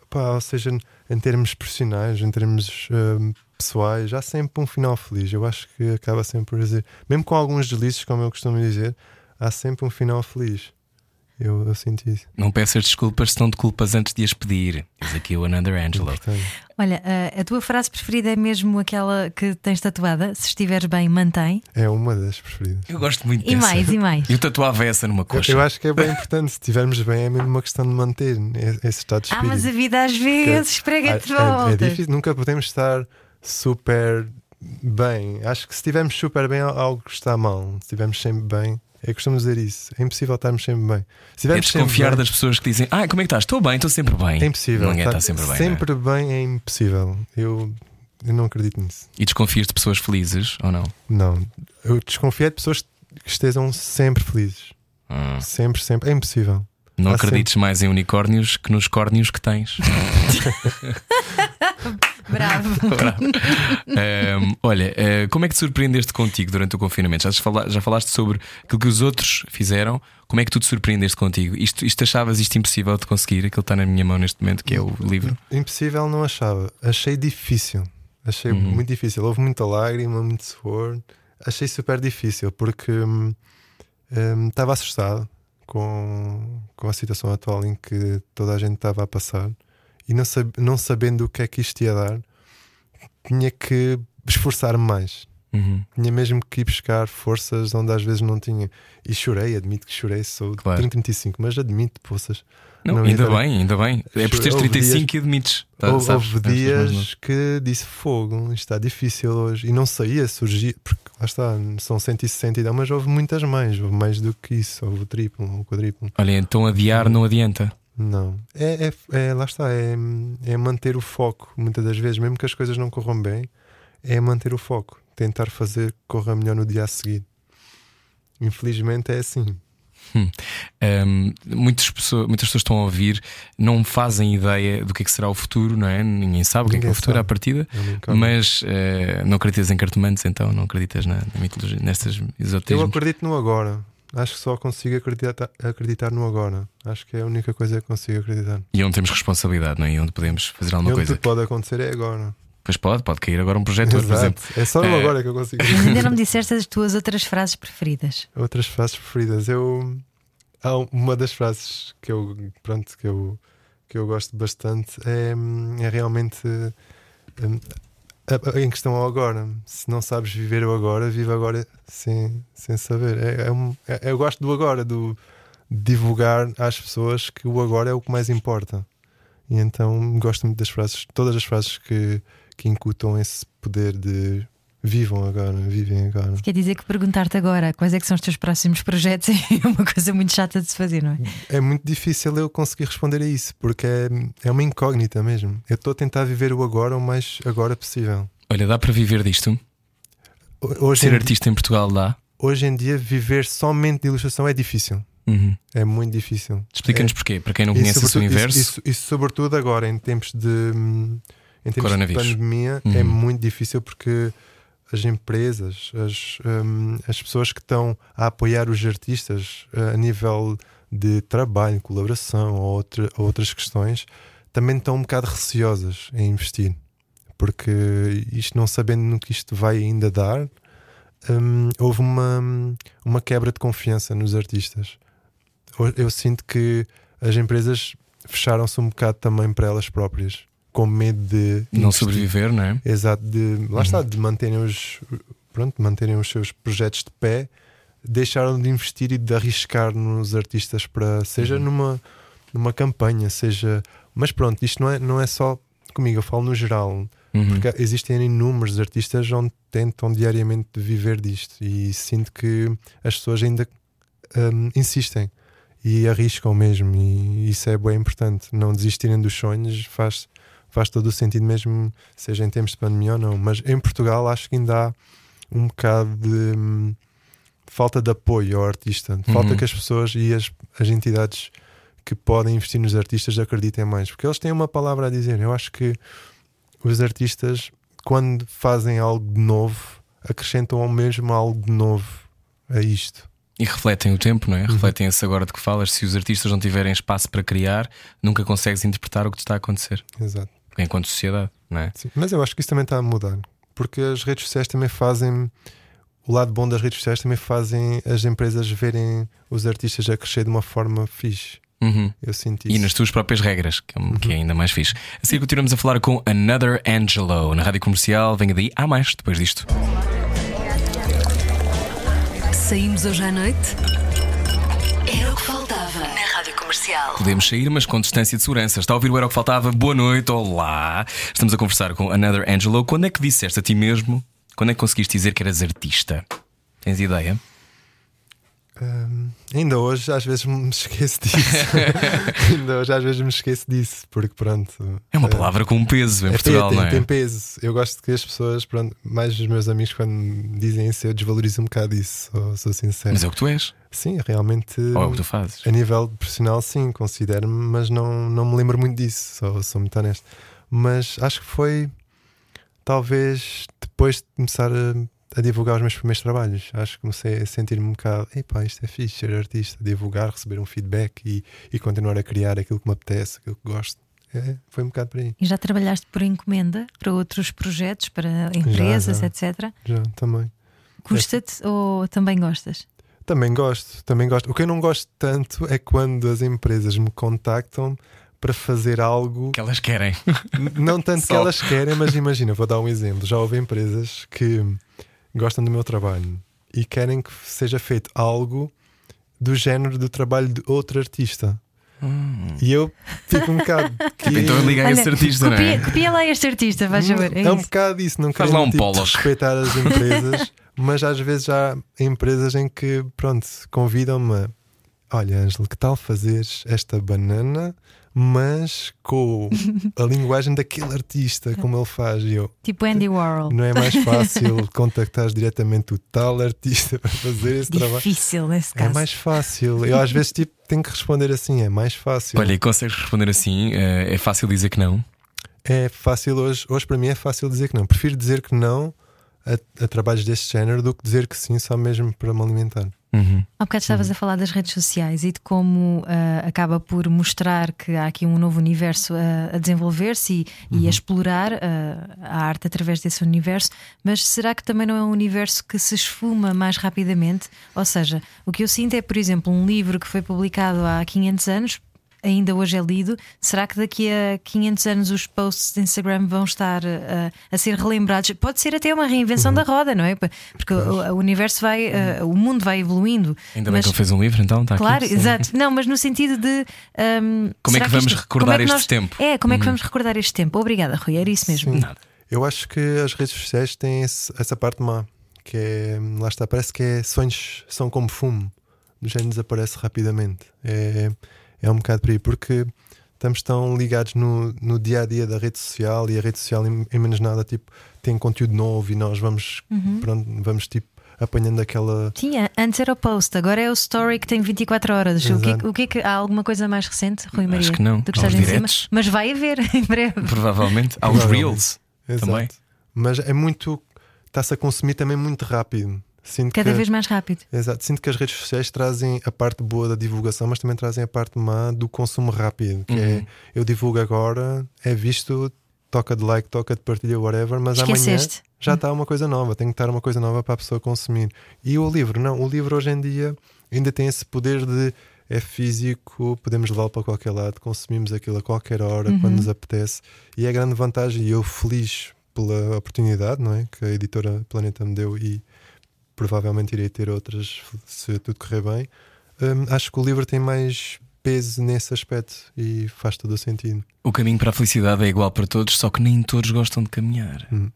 pá, ou seja, em termos profissionais, em termos hum, pessoais, há sempre um final feliz. Eu acho que acaba sempre por dizer, mesmo com alguns deslizes, como eu costumo dizer, há sempre um final feliz. Eu, eu sinto isso. Não peças desculpas se não te culpas antes de as pedir. Diz aqui o Another Angelo. Olha, a, a tua frase preferida é mesmo aquela que tens tatuada? Se estiveres bem, mantém. É uma das preferidas. Eu gosto muito E dessa. mais, e mais. Eu tatuava essa numa Eu, coxa. eu acho que é bem importante. Se estivermos bem, é mesmo uma questão de manter esse estado de Ah, espírito. mas a vida às vezes prega-te de É- é- volta. É, difícil, nunca podemos estar super bem. Acho que se estivermos super bem, algo está mal. Se estivermos sempre bem, eu costumo dizer isso. É impossível estarmos sempre bem. Se É sempre desconfiar bem, das pessoas que dizem Ah, como é que estás? Estou bem, estou sempre bem. é impossível. Ninguém Tá- está sempre bem. não é? Sempre bem é impossível. Eu, eu não acredito nisso. E desconfias de pessoas felizes ou não? Não. Eu desconfio de pessoas que estejam sempre felizes. Hum. Sempre, sempre. É impossível. Não Há acredites mais em unicórnios que nos córnios que tens. Bravo. Bravo. Ahm, olha, eh, como é que te surpreendeste contigo durante o confinamento? Já, fala- já falaste sobre aquilo que os outros fizeram. Como é que tu te surpreendeste contigo? Isto, isto achavas isto impossível de conseguir? Aquilo está na minha mão neste momento, que é o livro. Impossível não achava. Achei difícil. Achei Uhum. muito difícil. Houve muita lágrima, muito suor. Achei super difícil porque hum, estava assustado com, com a situação atual em que toda a gente estava a passar e não, sab- não sabendo o que é que isto ia dar, tinha que esforçar-me mais. Uhum. Tinha mesmo que ir buscar forças onde às vezes não tinha. E chorei, admito que chorei, sou de Claro. 30, 35, mas admito, poças. Não, Não, ainda então- bem, ainda bem. É por teres Houve 35 dias- e admites. Tá, houve houve dias que disse fogo, isto está difícil hoje. E não saía, surgia, porque lá está, são 160 e tal, mas houve muitas mais, houve mais do que isso, houve o triplo, o quadriplo. Olha, então adiar não adianta. Não, é, é, é- lá está, é, é manter o foco. Muitas das vezes, mesmo que as coisas não corram bem, é manter o foco, tentar fazer que corra melhor no dia a seguir. Infelizmente é assim. Um, muitas, pessoas, muitas pessoas estão a ouvir, não fazem ideia do que é que será o futuro, não é? Ninguém sabe o que é que é o futuro sabe. à partida. Mas eh, não acreditas em cartomantes, então não acreditas na, na mitologia, nestas Eu esoterismos. acredito no agora. Acho que só consigo acreditar, acreditar no agora. Acho que é a única coisa que consigo acreditar. E onde temos responsabilidade, não é? E onde podemos fazer alguma e onde coisa. tudo pode acontecer é agora. Pois pode, pode cair agora um projetor, por exemplo. É só no É. agora que eu consigo. Mas ainda não me disseste as tuas outras frases preferidas. Outras frases preferidas. Eu há uma das frases que eu pronto que eu que eu gosto bastante é, é realmente hum, a- em questão ao agora. Se não sabes viver o agora, vive agora sem, sem saber. É, é um- é- eu gosto do agora, do divulgar às pessoas que o agora é o que mais importa. E então gosto muito das frases, todas as frases que, que incutam esse poder de vivam agora, vivem agora. Quer dizer que perguntar-te agora quais é que são os teus próximos projetos é uma coisa muito chata de se fazer, não é? É muito difícil eu conseguir responder a isso, porque é, é uma incógnita mesmo. Eu estou a tentar viver o agora o mais agora possível. Olha, dá para viver disto? Ho- Hoje, Ser em, artista em Portugal dá? hoje em dia, viver somente de ilustração é difícil. Uhum. É muito difícil. Explica-nos É- porquê, para quem não e conhece esse sobretudo- universo. Isso, isso- isso sobretudo agora, em tempos de, hum, em tempos de pandemia, é Uhum. muito difícil porque as empresas, as, hum, as pessoas que estão a apoiar os artistas eh, a nível de trabalho, colaboração ou outra- outras questões, também estão um bocado receosas em investir. Porque isto não sabendo no que isto vai ainda dar, hum, houve uma, uma quebra de confiança nos artistas. Eu sinto que as empresas fecharam-se um bocado também para elas próprias, com medo de Não investir. sobreviver, não é? Exato, de, lá Uhum. está, de manterem os, pronto, manterem os seus projetos de pé, deixaram de investir e de arriscar nos artistas para, seja Uhum. numa, numa campanha, seja. Mas pronto, isto não é, não é só comigo, eu falo no geral. Uhum. Porque existem inúmeros artistas onde tentam diariamente viver disto e sinto que as pessoas ainda hum, insistem e arriscam mesmo e isso é bem importante. Não desistirem dos sonhos faz, faz todo o sentido mesmo, seja em tempos de pandemia ou não. Mas em Portugal acho que ainda há um bocado de hum, falta de apoio ao artista. Falta Uhum. que as pessoas e as, as entidades que podem investir nos artistas acreditem mais, porque eles têm uma palavra a dizer. Eu acho que os artistas, quando fazem algo de novo, acrescentam ao mesmo algo de novo a isto. E refletem o tempo, Uhum. não é? Refletem esse agora de que falas. Se os artistas não tiverem espaço para criar, nunca consegues interpretar o que te está a acontecer. Exato. Enquanto sociedade, não é? Sim. Mas eu acho que isso também está a mudar, porque as redes sociais também fazem. O lado bom das redes sociais também fazem as empresas verem os artistas a crescer de uma forma fixe. Uhum. Eu sinto isso. E nas tuas próprias regras, que, é- que é ainda mais fixe. Assim continuamos a falar com Another Angelo na rádio comercial. Venha daí, há mais depois disto. Saímos hoje à noite? Comercial. Podemos sair, mas com distância de segurança. Está a ouvir o Era o que Faltava? Boa noite, olá. Estamos a conversar com Another Angelo. Quando é que disseste a ti mesmo? Quando é que conseguiste dizer que eras artista? Tens ideia? Hum, ainda hoje às vezes me esqueço disso. ainda hoje às vezes me esqueço disso, porque pronto. É uma eh, palavra com um peso em É, Portugal, tem, não é? tem peso. Eu gosto que as pessoas, pronto, mais os meus amigos, quando me dizem isso, eu desvalorizo um bocado isso, sou, sou sincero. Mas é o que tu és, Sim, realmente, ou é o que tu fazes. a nível profissional, sim, considero-me, mas não, não me lembro muito disso, sou, sou muito honesto. Mas acho que foi talvez depois de começar a, a divulgar os meus primeiros trabalhos. Acho que comecei a sentir-me um bocado, epá, isto é fixe, ser artista, divulgar, receber um feedback e, e continuar a criar aquilo que me apetece, aquilo que gosto. É, foi um bocado por aí. E já trabalhaste por encomenda para outros projetos, para empresas, já. etc. Já, também. Custa-te ou também gostas? Também gosto, também gosto. O que eu não gosto tanto é quando as empresas me contactam para fazer algo. Que elas querem. Não tanto que elas querem, mas imagina, vou dar um exemplo. Já houve empresas que gostam do meu trabalho e querem que seja feito algo do género do trabalho de outro artista. E eu fico um bocado. que- Então liga a esse artista, não é? copia, copia lá este artista, vais ver. É é um isso. bocado isso, não lá um tipo, respeitar as empresas, mas às vezes já há empresas em que, pronto, convidam-me a olha, Ângelo, que tal fazeres esta banana, mas com a linguagem daquele artista, como ele faz? E eu, Tipo Andy Warhol. não é mais fácil contactar diretamente o tal artista para fazer esse trabalho? Difícil nesse É caso. mais fácil. Eu às vezes tipo, tenho que responder assim, é mais fácil. Olha, e consegues responder assim? eh, É fácil dizer que não? É fácil hoje, hoje para mim é fácil dizer que não. Prefiro dizer que não a, a trabalhos deste género do que dizer que sim, só mesmo para me alimentar. Uhum. Há bocado estavas a falar das redes sociais e de como ah, acaba por mostrar que há aqui um novo universo a, a desenvolver-se e, e a explorar ah, a arte através desse universo, mas será que também não é um universo que se esfuma mais rapidamente? Ou seja, o que eu sinto é, por exemplo, um livro que foi publicado há 500 anos. Ainda hoje é lido. Será que daqui a 500 anos os posts de Instagram vão estar ah, a ser relembrados? Pode ser até uma reinvenção da roda, não é? Porque o, o universo vai, ah, o mundo vai evoluindo. Ainda bem Mas- que ele fez um livro, então está Claro, aqui. exato. Não, mas no sentido de. hum, Como é que vamos isto- recordar é que este nós- tempo? É, como é que Uhum. vamos recordar este tempo? Obrigada, Rui, era isso mesmo. Sim. Nada. Eu acho que as redes sociais têm esse- essa parte má, que é, lá está, parece que é sonhos são como fumo, do género desaparece rapidamente. É, é um bocado por aí, porque estamos tão ligados no, no dia a dia da rede social e a rede social, em, em menos nada, tipo, tem conteúdo novo e nós vamos, Uhum. pronto, vamos tipo, apanhando aquela. Sim, a- antes era o post, agora é o story que tem 24 horas. O que, é o que é que há alguma coisa mais recente, Rui Maria? Acho que não. Do que estás em cima? Mas vai haver em breve. Provavelmente. Há os. Reels. Exato. Também. Mas é muito. Está-se a consumir também muito rápido. Sinto Cada que, vez mais rápido. Exato. Sinto que as redes sociais trazem a parte boa da divulgação, mas também trazem a parte má do consumo rápido. Que Uhum. é eu divulgo agora, é visto, toca de like, toca de partilha, whatever, mas amanhã Esqueceste. já está uma coisa nova, tem que estar uma coisa nova para a pessoa consumir. E o livro, não, o livro hoje em dia ainda tem esse poder de é físico, podemos levá-lo para qualquer lado, consumimos aquilo a qualquer hora, Uhum. quando nos apetece, e é a grande vantagem, e eu feliz pela oportunidade, não é? Que a editora Planeta me deu e provavelmente irei ter outras se tudo correr bem. Hum, acho que o livro tem mais peso nesse aspecto e faz todo o sentido. O caminho para a felicidade é igual para todos, só que nem todos gostam de caminhar. Hum.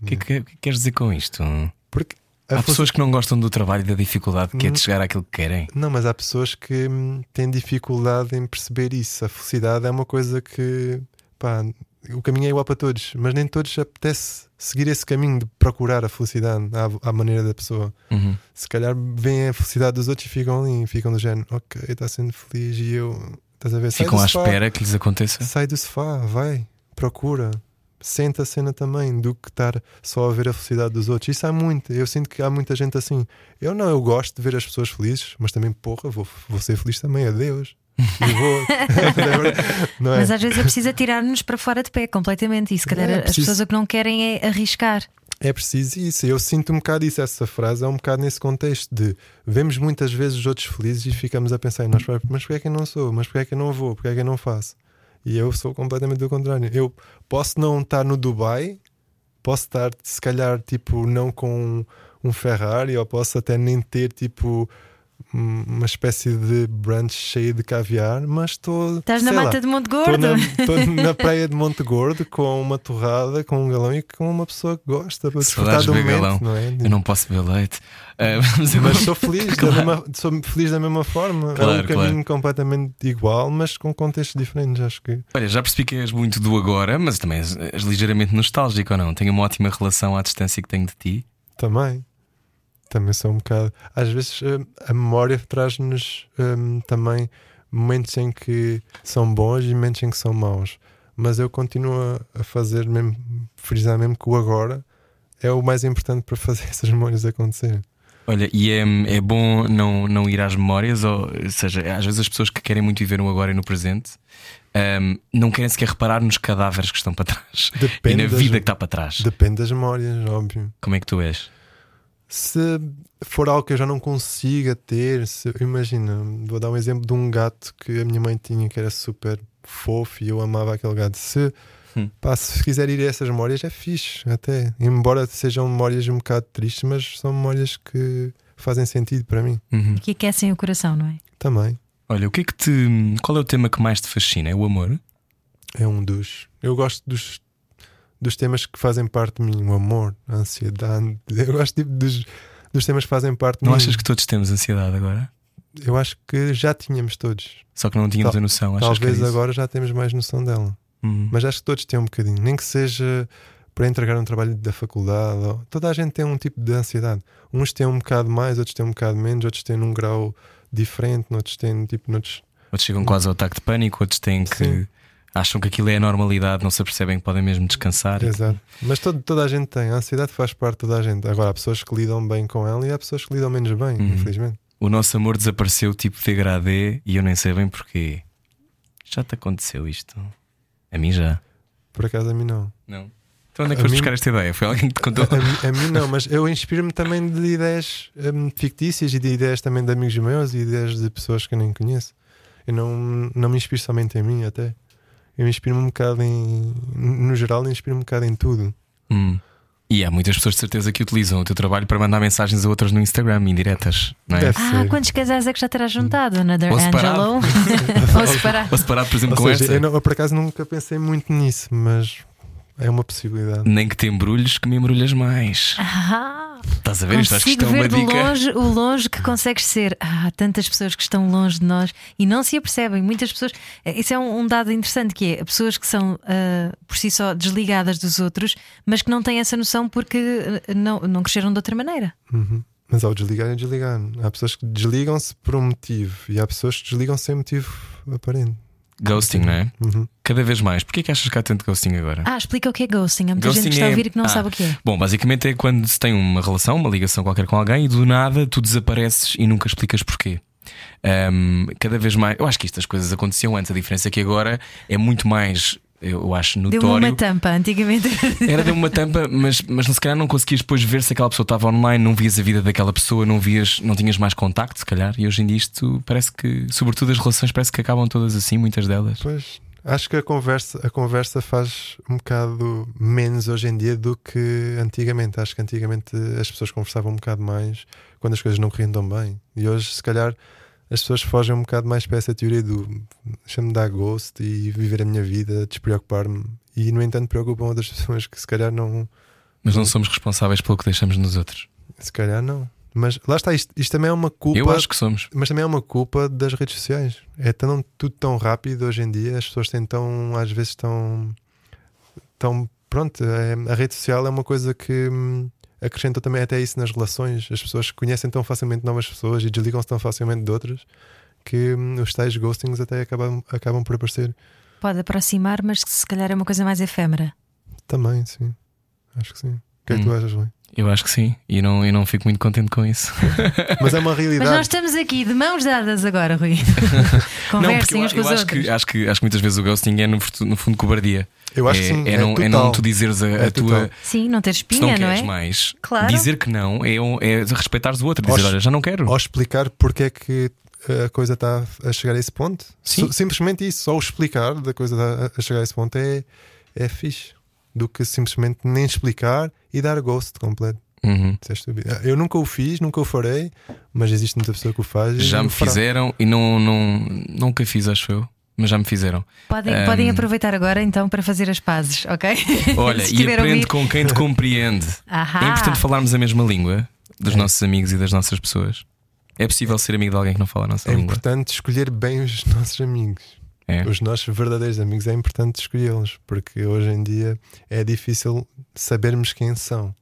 O que, é que, o que queres dizer com isto? Porque Há pessoas que não gostam do trabalho e da dificuldade que é de Hum. chegar àquilo que querem. Não, mas há pessoas que hum, têm dificuldade em perceber isso. A felicidade é uma coisa que pá, o caminho é igual para todos, mas nem todos apetece seguir esse caminho de procurar a felicidade à, à maneira da pessoa. Uhum. Se calhar veem a felicidade dos outros e ficam ali, e ficam do género, ok, está sendo feliz e eu estás a ver? Ficam à sofá. espera que lhes aconteça. Sai do sofá, vai, procura. Senta a cena também, do que estar só a ver a felicidade dos outros. Isso há muito. Eu sinto que há muita gente assim. Eu não, eu gosto de ver as pessoas felizes, mas também, porra, vou, vou ser feliz também. Adeus. Vou. é? Mas às vezes é preciso atirar-nos para fora de pé completamente. E se calhar É, as preciso- pessoas o que não querem é arriscar. É preciso isso. Eu sinto um bocado isso. Essa frase é um bocado nesse contexto de vemos muitas vezes os outros felizes e ficamos a pensar em nós próprios, mas porquê é que eu não sou? Mas porquê é que eu não vou? Porquê é que eu não faço? E eu sou completamente do contrário. Eu posso não estar no Dubai, posso estar se calhar tipo não com um Ferrari, ou posso até nem ter tipo uma espécie de brunch cheio de caviar, mas estou. Estás na sei lá, mata de Monte Gordo. na, estou na praia de Monte Gordo com uma torrada, com um galão e com uma pessoa que gosta para desfrutar do momento, galão. não é? Eu não posso beber leite. Ah, Mas sou feliz, da mesma, sou feliz da mesma forma. é Claro, um caminho claro. completamente igual, mas com contextos diferentes. Acho que Olha, já percebi que és muito do agora, mas também és, és ligeiramente nostálgico ou não? Tenho uma ótima relação à distância que tenho de ti. também. Também sou um bocado. Às vezes hum, a memória traz-nos hum, também momentos em que são bons e momentos em que são maus. Mas eu continuo a- fazer mesmo, frisar mesmo que o agora é o mais importante para fazer essas memórias acontecer. Olha, e é, é bom não, não ir às memórias, ou, ou seja, às vezes as pessoas que querem muito viver no agora e no presente ahm, não querem sequer reparar nos cadáveres que estão para trás e Depende na das- vida que está para trás. Depende das memórias, óbvio. Como é que tu és? Se for algo que eu já não consiga ter, se, imagina, vou dar um exemplo de um gato que a minha mãe tinha que era super fofo e eu amava aquele gato. Se, Hum. pá, se quiser ir a essas memórias, é fixe, até. Embora sejam memórias um bocado tristes, mas são memórias que fazem sentido para mim Uhum. Que aquecem o coração, não é? também. Olha, o que é que te. Qual é o tema que mais te fascina? É o amor? É um dos. Eu gosto dos, dos temas que fazem parte de mim, o amor, a ansiedade. Eu gosto tipo, dos, dos temas que fazem parte de Não mim. achas que todos temos ansiedade agora? Eu acho que já tínhamos todos. Só que não tínhamos Tal- a noção. Achas que é Talvez isso? agora já temos mais noção dela. Hum. Mas acho que todos têm um bocadinho. Nem que seja para entregar um trabalho da faculdade. ou- Toda a gente tem um tipo de ansiedade. Uns têm um bocado mais, outros têm um bocado menos, outros têm num grau diferente, outros têm tipo noutros. Outros chegam quase ao ataque de pânico, outros têm que. Sim. Acham que aquilo é a normalidade, não se apercebem que podem mesmo descansar. Exato. Mas todo- toda a gente tem. A ansiedade faz parte de toda a gente. Agora há pessoas que lidam bem com ela e há pessoas que lidam menos bem, Uhum. infelizmente. O nosso amor desapareceu tipo degradê e eu nem sei bem porquê. Já te aconteceu isto? A mim já. Por acaso a mim não. Não. Então onde é que A foste mim- buscar esta ideia? Foi alguém que te contou? A, mim- a mim não, mas eu inspiro-me também de ideias hum, fictícias e de ideias também de amigos meus e ideias de pessoas que eu nem conheço. Eu não, não me inspiro somente em mim, até. Eu inspiro-me um bocado em. No geral, eu inspiro-me um bocado em tudo. Hum. E há muitas pessoas de certeza que utilizam o teu trabalho para mandar mensagens a outras no Instagram, indiretas, não é? Deve Ah, ser. quantos casais é que já terás juntado? Another Ou. Angelo? Ou separado? Ou separado, por exemplo, Ou com seja, esta. eu, não- eu por acaso nunca pensei muito nisso, mas é uma possibilidade. Nem que te embrulhes que me embrulhas mais. Ah, Estás a ver? Isto acho que isto é uma dica. longe o longe que consegues ser. Ah, há tantas pessoas que estão longe de nós e não se apercebem. Muitas pessoas. eh, Isso é um, um dado interessante que é pessoas que são ah, por si só desligadas dos outros, mas que não têm essa noção porque ah, não, não cresceram de outra maneira. Uhum. Mas ao desligar, é desligar. Há pessoas que desligam-se por um motivo e há pessoas que desligam sem motivo aparente. Ghosting, não é? Uhum. Cada vez mais. Porquê que achas que há tanto ghosting agora? Ah, explica o que é ghosting. Há muita Ghosting gente que está a é- ouvir que não Ah. sabe o que é. Bom, basicamente é quando se tem uma relação, uma ligação qualquer com alguém e do nada tu desapareces e nunca explicas porquê. Ahm, cada vez mais. Eu acho que estas coisas aconteciam antes. A diferença é que agora é muito mais, eu acho, Deu-me notório. uma tampa antigamente. Era de uma tampa, mas, mas se calhar não conseguias depois ver se aquela pessoa estava online, não vias a vida daquela pessoa, não vias, não tinhas mais contacto, se calhar. E hoje em dia isto parece que, sobretudo as relações, parece que acabam todas assim, muitas delas. Pois, acho que a conversa, a conversa faz um bocado menos hoje em dia do que antigamente. Acho que antigamente as pessoas conversavam um bocado mais quando as coisas não corriam tão bem. E hoje, se calhar, as pessoas fogem um bocado mais para essa teoria do deixa-me dar gosto e viver a minha vida, despreocupar-me. E, no entanto, preocupam outras pessoas que se calhar não. Mas não somos responsáveis pelo que deixamos nos outros. Se calhar não. Mas lá está, isto, isto também é uma culpa. Eu acho que somos. Mas também é uma culpa das redes sociais. É tão, tudo tão rápido hoje em dia, as pessoas têm tão, às vezes, tão. tão pronto, é- a rede social é uma coisa que hum, acrescenta também até isso nas relações. As pessoas conhecem tão facilmente novas pessoas e desligam-se tão facilmente de outras que hum, os tais ghostings até acabam, acabam por aparecer. Pode aproximar, mas se calhar é uma coisa mais efêmera. Também, sim. Acho que sim. O que é que Hum. tu achas, Rui? Eu acho que sim. E não, e não fico muito contente com isso. Mas é uma Mas realidade. nós estamos aqui de mãos dadas agora, Rui. não, porque Conversem eu, uns com eu os acho, outros. que, acho, que, acho que muitas vezes o ghosting é, no, no fundo, cobardia. Eu acho é, que sim. É, não, é não tu dizeres a, É a tua. Sim, não ter Se não espinha, não, queres é? mais, Claro. dizer que não é, é respeitares o outro. Dizer, Aos- olha, já não quero. Ou explicar porque é que a coisa está a chegar a esse ponto. Sim. Simplesmente isso, só o explicar da coisa a- a chegar a esse ponto é, é fixe. Do que simplesmente nem explicar e dar ghost completo. Uhum. É estúpido. Eu nunca o fiz, nunca o farei, mas existe muita pessoa que o faz. Já me fará. fizeram e não, não, nunca fiz, acho eu. Mas já me fizeram. Podem, Ahm. podem aproveitar agora então para fazer as pazes, ok? Olha, e aprende ouvir. com quem te compreende. Ahá. É importante falarmos a mesma língua dos É. nossos amigos e das nossas pessoas. É possível ser amigo de alguém que não fala a nossa É língua. importante escolher bem os nossos amigos. É. Os nossos verdadeiros amigos é importante escolhê-los, porque hoje em dia é difícil sabermos quem são.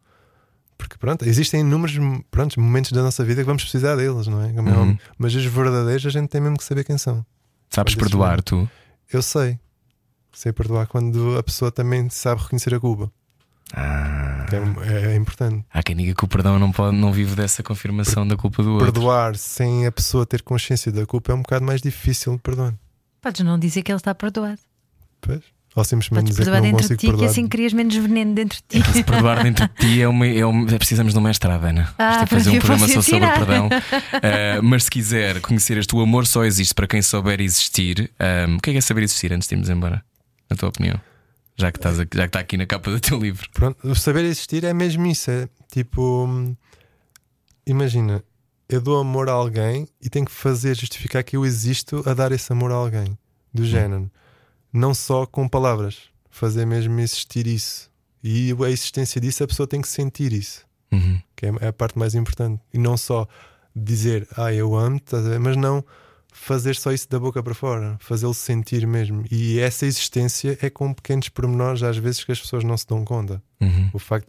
Porque pronto, existem inúmeros pronto, momentos da nossa vida que vamos precisar deles, não é? É Uhum. Mas os verdadeiros a gente tem mesmo que saber quem são. Sabes perdoar, tu? Eu sei. Sei perdoar quando a pessoa também sabe reconhecer a culpa. Ah. que é, é importante. Há quem diga que o perdão não, pode, não vive dessa confirmação da culpa do outro. Perdoar sem a pessoa ter consciência da culpa é um bocado mais difícil de perdoar. Podes não dizer que ele está perdoado. Pois? Ou simplesmente Podes dizer que perdoar não dentro de ti, que perdoar. assim crias menos veneno dentro de ti. Se perdoar dentro de ti é uma. É uma é precisamos de uma mestrada, Ana. Ah, Isto é fazer um programa só sobre perdão. Ah, mas se quiser conhecer este O Amor Só Existe para quem souber existir, ah, o que é que é saber existir antes de irmos embora? Na tua opinião? Já que, estás aqui, já que está aqui na capa do teu livro. Pronto, o saber existir é mesmo isso. É tipo, hum, imagina, eu dou amor a alguém e tenho que fazer justificar que eu existo a dar esse amor a alguém, do género, não só com palavras, fazer mesmo existir isso. E a existência disso, a pessoa tem que sentir isso, Uhum. que é é a parte mais importante. E não só dizer, ah, eu amo, estás a ver? mas não fazer só isso da boca para fora, fazê-lo sentir mesmo. E essa existência é com pequenos pormenores, às vezes, que as pessoas não se dão conta. Uhum. O facto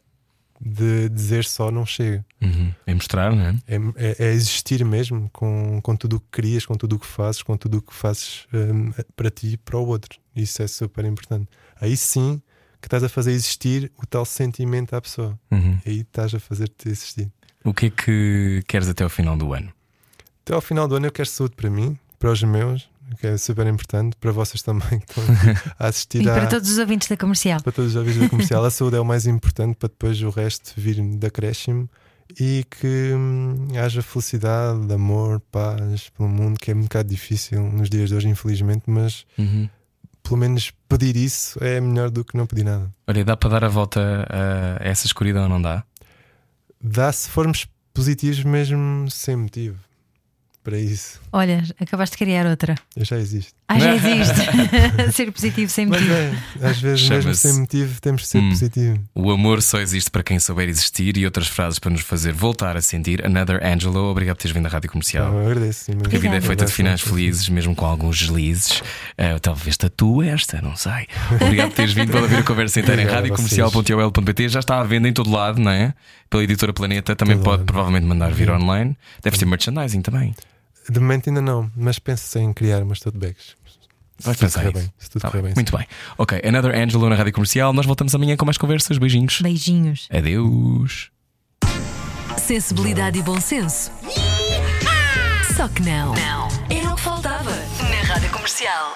de dizer só não chega. Uhum. É mostrar, não é? É, é- é existir mesmo com, com tudo o que crias, com tudo o que fazes, com tudo o que fazes hum, para ti e para o outro. Isso é super importante. Aí sim que estás a fazer existir o tal sentimento à pessoa. Uhum. Aí estás a fazer-te existir. O que é que queres até ao final do ano? Até ao final do ano eu quero saúde para mim, para os meus, que é super importante, para vocês também que estão a assistir E à- para todos os ouvintes da comercial. para todos os ouvintes da comercial. A saúde é o mais importante para depois o resto vir de acréscimo e que hum, haja felicidade, amor, paz pelo mundo, que é um bocado difícil nos dias de hoje, infelizmente, mas Uhum. pelo menos pedir isso é melhor do que não pedir nada. Olha, dá para dar a volta a essa escuridão ou não dá? Dá se formos positivos mesmo sem motivo para isso. Olha, acabaste de criar outra. Eu já existo. Ah, já existe. Ser positivo sem Mas motivo. é, às vezes mesmo sem motivo temos que ser Hum. positivo. O amor só existe para quem souber existir e outras frases para nos fazer voltar a sentir. Another Angelo, obrigado por teres vindo à Rádio Comercial. Eu agradeço. imenso. Porque a vida é feita de finais felizes, mesmo com alguns deslizes. Ah, talvez tatua esta, não sei. Obrigado por teres vindo. Pode ouvir a conversa inteira em radiocomercial.ol.pt. Já está à venda em todo lado, não é? Pela editora Planeta. Também Todo pode lado. provavelmente mandar vir online. Deve ter merchandising também. De momento ainda não, mas penso em criar umas tote bags. Se Vai tudo pensar bem. Se tudo Tá correr bem. Muito bem. Ok, Another Angelo na Rádio Comercial. Nós voltamos amanhã com mais conversas. Beijinhos. Beijinhos. Adeus. Sensibilidade e bom senso. Só que não. Não. Era o que faltava na Rádio Comercial.